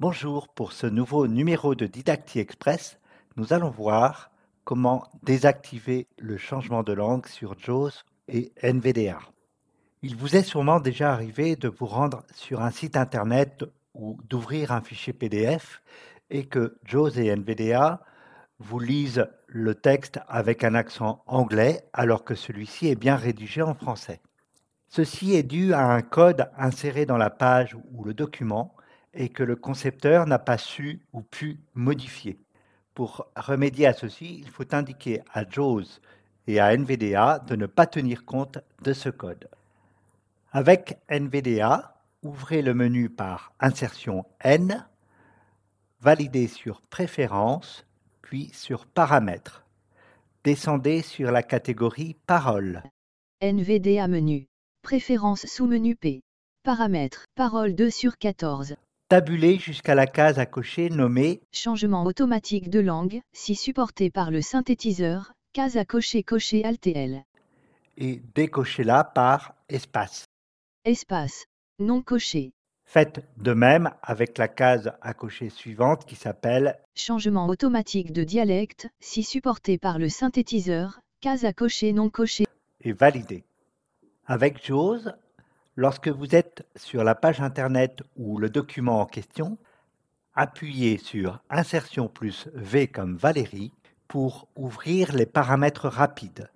Bonjour, pour ce nouveau numéro de Didacti Express, nous allons voir comment désactiver le changement de langue sur JAWS et NVDA. Il vous est sûrement déjà arrivé de vous rendre sur un site internet ou d'ouvrir un fichier PDF et que JAWS et NVDA vous lisent le texte avec un accent anglais alors que celui-ci est bien rédigé en français. Ceci est dû à un code inséré dans la page ou le document et que le concepteur n'a pas su ou pu modifier. Pour remédier à ceci, il faut indiquer à JAWS et à NVDA de ne pas tenir compte de ce code. Avec NVDA, ouvrez le menu par Insertion N, validez sur Préférences, puis sur Paramètres. Descendez sur la catégorie Paroles. NVDA menu. Préférences sous-menu P. Paramètres. Parole 2 sur 14. Tabulez jusqu'à la case à cocher nommée Changement automatique de langue, si supporté par le synthétiseur, case à cocher cocher ALTL. et décochez-la par Espace. Espace. Non coché. Faites de même avec la case à cocher suivante qui s'appelle Changement automatique de dialecte, si supporté par le synthétiseur, case à cocher non coché. et validez. Avec JAWS, lorsque vous êtes sur la page Internet ou le document en question, appuyez sur Insertion plus V comme Valérie pour ouvrir les paramètres rapides.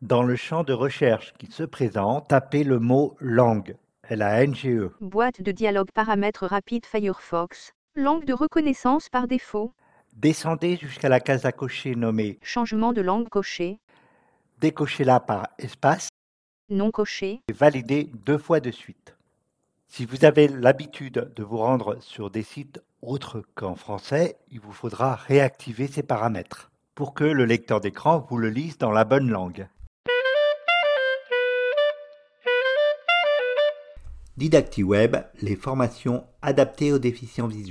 Dans le champ de recherche qui se présente, tapez le mot langue, L-A-N-G-E. Boîte de dialogue paramètres rapides Firefox. Langue de reconnaissance par défaut. Descendez jusqu'à la case à cocher nommée Changement de langue coché. Décochez-la par espace Non coché. et validez deux fois de suite. Si vous avez l'habitude de vous rendre sur des sites autres qu'en français, il vous faudra réactiver ces paramètres pour que le lecteur d'écran vous le lise dans la bonne langue. DidactiWeb, les formations adaptées aux déficients visuels.